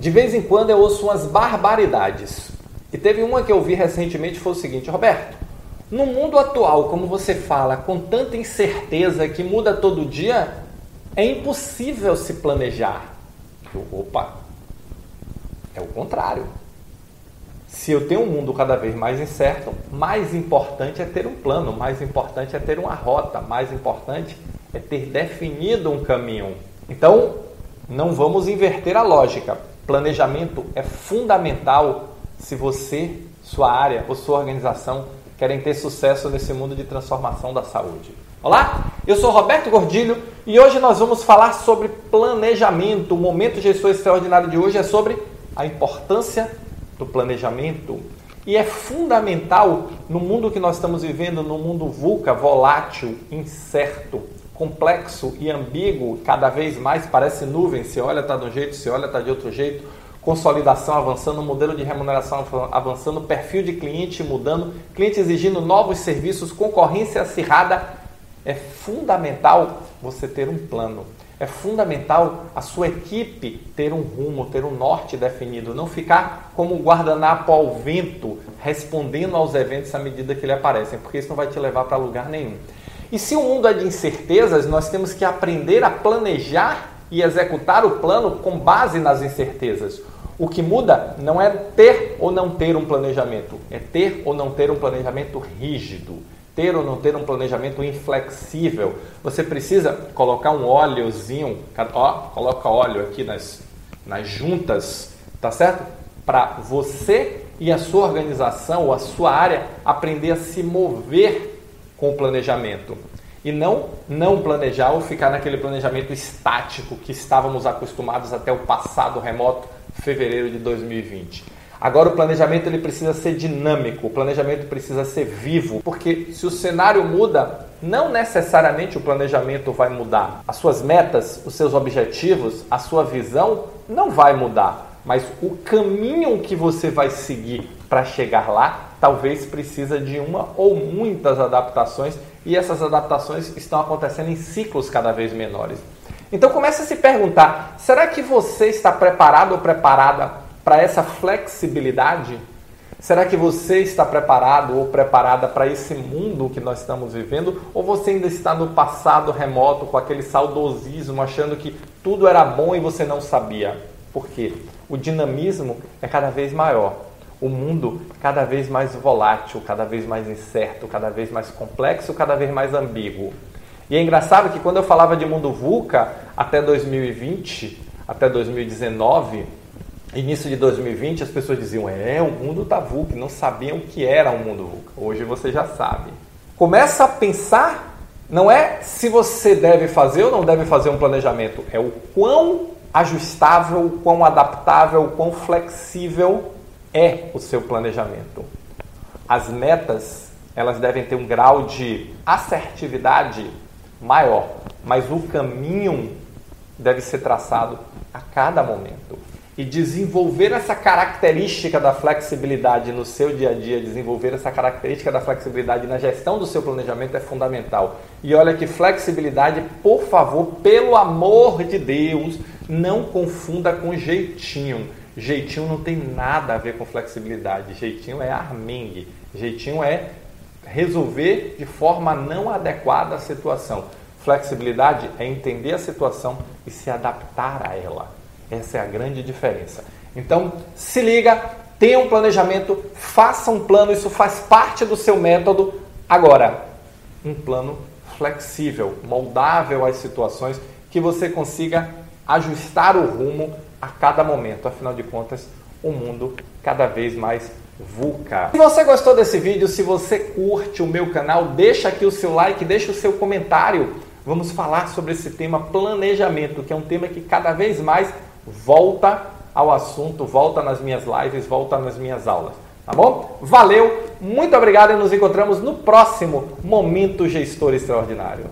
De vez em quando eu ouço umas barbaridades. E teve uma que eu vi recentemente foi o seguinte, Roberto, no mundo atual, como você fala, com tanta incerteza que muda todo dia, é impossível se planejar. opa, é o contrário. Se eu tenho um mundo cada vez mais incerto, mais importante é ter um plano, mais importante é ter uma rota, mais importante é ter definido um caminho. Então, não vamos inverter a lógica. Planejamento é fundamental se você, sua área ou sua organização querem ter sucesso nesse mundo de transformação da saúde. Olá, eu sou Roberto Gordilho e hoje nós vamos falar sobre planejamento. O momento gestor extraordinário de hoje é sobre a importância do planejamento e é fundamental no mundo que nós estamos vivendo, no mundo VUCA, volátil, incerto, complexo e ambíguo, cada vez mais parece nuvem, se olha está de um jeito, se olha está de outro jeito, consolidação avançando, modelo de remuneração avançando, perfil de cliente mudando, cliente exigindo novos serviços, concorrência acirrada, é fundamental você ter um plano. É fundamental a sua equipe ter um rumo, ter um norte definido, não ficar como guardanapo ao vento, respondendo aos eventos à medida que ele aparecem, porque isso não vai te levar para lugar nenhum. E se o mundo é de incertezas, nós temos que aprender a planejar e executar o plano com base nas incertezas. O que muda não é ter ou não ter um planejamento, é ter ou não ter um planejamento rígido ter ou não ter um planejamento inflexível. Você precisa colocar um óleozinho, ó, coloca óleo aqui nas, nas juntas, tá certo? Para você e a sua organização ou a sua área aprender a se mover com o planejamento. E não não planejar ou ficar naquele planejamento estático que estávamos acostumados até o passado remoto, fevereiro de 2020. Agora o planejamento ele precisa ser dinâmico, o planejamento precisa ser vivo, porque se o cenário muda, não necessariamente o planejamento vai mudar. As suas metas, os seus objetivos, a sua visão não vai mudar, mas o caminho que você vai seguir para chegar lá talvez precisa de uma ou muitas adaptações e essas adaptações estão acontecendo em ciclos cada vez menores. Então comece a se perguntar: será que você está preparado ou preparada para essa flexibilidade? Será que você está preparado ou preparada para esse mundo que nós estamos vivendo? Ou você ainda está no passado remoto com aquele saudosismo, achando que tudo era bom e você não sabia? Por quê? O dinamismo é cada vez maior. O mundo cada vez mais volátil, cada vez mais incerto, cada vez mais complexo, cada vez mais ambíguo. E é engraçado que quando eu falava de mundo VUCA até 2020, até 2019, início de 2020, as pessoas diziam: é, o mundo tá VUC, não sabiam o que era o um mundo VUC. Hoje você já sabe. Começa a pensar, não é se você deve fazer ou não deve fazer um planejamento, é o quão ajustável, o quão adaptável, o quão flexível é o seu planejamento. As metas, elas devem ter um grau de assertividade maior, mas o caminho deve ser traçado a cada momento e desenvolver essa característica da flexibilidade no seu dia a dia, desenvolver essa característica da flexibilidade na gestão do seu planejamento é fundamental. E olha que flexibilidade, por favor, pelo amor de Deus, não confunda com jeitinho. Jeitinho não tem nada a ver com flexibilidade. Jeitinho é armengue. Jeitinho é resolver de forma não adequada a situação. Flexibilidade é entender a situação e se adaptar a ela. Essa é a grande diferença. Então, se liga, tenha um planejamento, faça um plano, isso faz parte do seu método. Agora, um plano flexível, moldável às situações, que você consiga ajustar o rumo a cada momento. Afinal de contas, o mundo cada vez mais VUCA. Se você gostou desse vídeo, se você curte o meu canal, deixa aqui o seu like, deixa o seu comentário. Vamos falar sobre esse tema planejamento, que é um tema que cada vez mais volta ao assunto, volta nas minhas lives, volta nas minhas aulas. Tá bom? Valeu, muito obrigado e nos encontramos no próximo Momento Gestor Extraordinário.